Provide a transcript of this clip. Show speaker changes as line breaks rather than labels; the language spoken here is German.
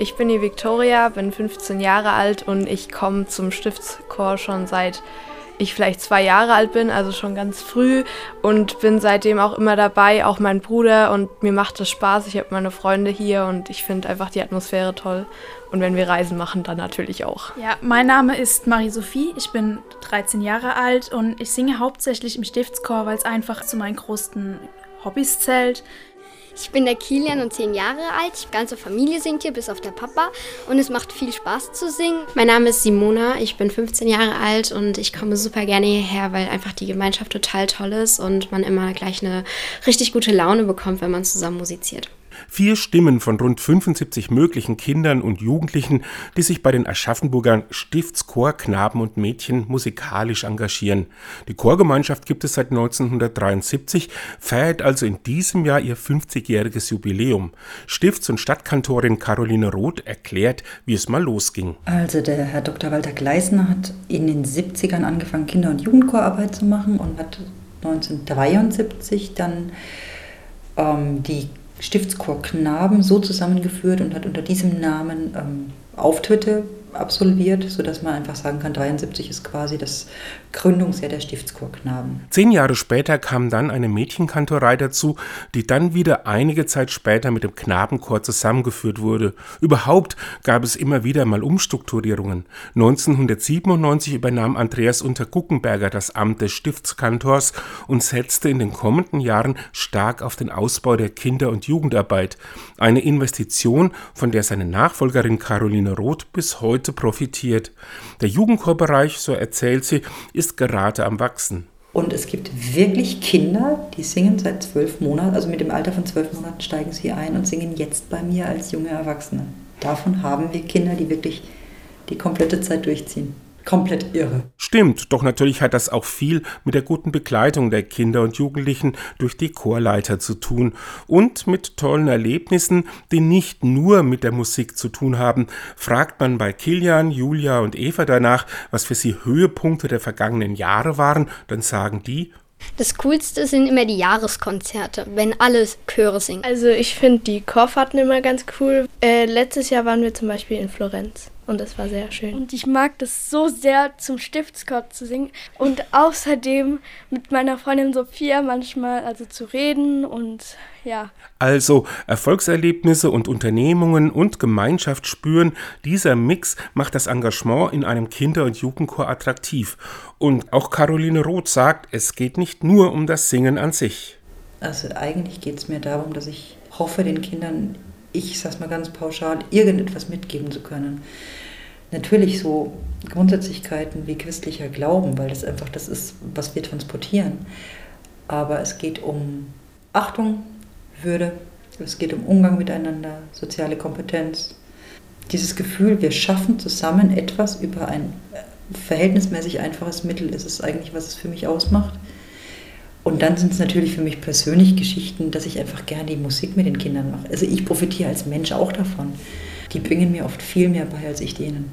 Ich bin die Victoria, bin 15 Jahre alt und ich komme zum Stiftschor schon seit ich vielleicht zwei Jahre alt bin, also schon ganz früh und bin seitdem auch immer dabei, auch mein Bruder und mir macht es Spaß. Ich habe meine Freunde hier und ich finde einfach die Atmosphäre toll und wenn wir Reisen machen, dann natürlich auch.
Ja, mein Name ist Marie-Sophie, ich bin 13 Jahre alt und ich singe hauptsächlich im Stiftschor, weil es einfach zu meinen größten Hobbys zählt.
Ich bin der Kilian und zehn Jahre alt. Die ganze Familie singt hier, bis auf der Papa. Und es macht viel Spaß zu singen.
Mein Name ist Simona, ich bin 15 Jahre alt und ich komme super gerne hierher, weil einfach die Gemeinschaft total toll ist und man immer gleich eine richtig gute Laune bekommt, wenn man zusammen musiziert.
Vier Stimmen von rund 75 möglichen Kindern und Jugendlichen, die sich bei den Aschaffenburgern Stiftschor Knaben und Mädchen musikalisch engagieren. Die Chorgemeinschaft gibt es seit 1973, feiert also in diesem Jahr ihr 50-jähriges Jubiläum. Stifts- und Stadtkantorin Caroline Roth erklärt, wie es mal losging.
Also der Herr Dr. Walter Gleisner hat in den 70ern angefangen, Kinder- und Jugendchorarbeit zu machen und hat 1973 dann ähm, die Stiftschor Knaben so zusammengeführt und hat unter diesem Namen ähm, Auftritte absolviert, sodass man einfach sagen kann, 73 ist quasi das Gründungsjahr der Stiftschorknaben.
Zehn Jahre später kam dann eine Mädchenkantorei dazu, die dann wieder einige Zeit später mit dem Knabenchor zusammengeführt wurde. Überhaupt gab es immer wieder mal Umstrukturierungen. 1997 übernahm Andreas Unterguckenberger das Amt des Stiftskantors und setzte in den kommenden Jahren stark auf den Ausbau der Kinder- und Jugendarbeit. Eine Investition, von der seine Nachfolgerin Caroline Roth bis heute heute profitiert. Der Jugendchorbereich, so erzählt sie, ist gerade am Wachsen.
Und es gibt wirklich Kinder, die singen seit zwölf Monaten, also mit dem Alter von zwölf Monaten steigen sie ein und singen jetzt bei mir als junge Erwachsene. Davon haben wir Kinder, die wirklich die komplette Zeit durchziehen komplett irre.
Stimmt, doch natürlich hat das auch viel mit der guten Begleitung der Kinder und Jugendlichen durch die Chorleiter zu tun und mit tollen Erlebnissen, die nicht nur mit der Musik zu tun haben. Fragt man bei Kilian, Julia und Eva danach, was für sie Höhepunkte der vergangenen Jahre waren, dann sagen die,
das Coolste sind immer die Jahreskonzerte, wenn alle Chöre singen.
Also ich finde die Chorfahrten immer ganz cool. Äh, letztes Jahr waren wir zum Beispiel in Florenz und es war sehr schön.
Und ich mag das so sehr, zum Stiftschor zu singen und außerdem mit meiner Freundin Sophia manchmal also zu reden und ja.
Also Erfolgserlebnisse und Unternehmungen und Gemeinschaft spüren, dieser Mix macht das Engagement in einem Kinder- und Jugendchor attraktiv. Und auch Caroline Roth sagt, es geht nicht nur um das Singen an sich.
Also eigentlich geht es mir darum, dass ich hoffe, den Kindern ich sag's mal ganz pauschal, irgendetwas mitgeben zu können. Natürlich so Grundsätzlichkeiten wie christlicher Glauben, weil das einfach das ist, was wir transportieren. Aber es geht um Achtung, Würde, es geht um Umgang miteinander, soziale Kompetenz. Dieses Gefühl, wir schaffen zusammen etwas über ein verhältnismäßig einfaches Mittel, ist es eigentlich, was es für mich ausmacht. Und dann sind es natürlich für mich persönlich Geschichten, dass ich einfach gerne die Musik mit den Kindern mache. Also ich profitiere als Mensch auch davon. Die bringen mir oft viel mehr bei als ich denen.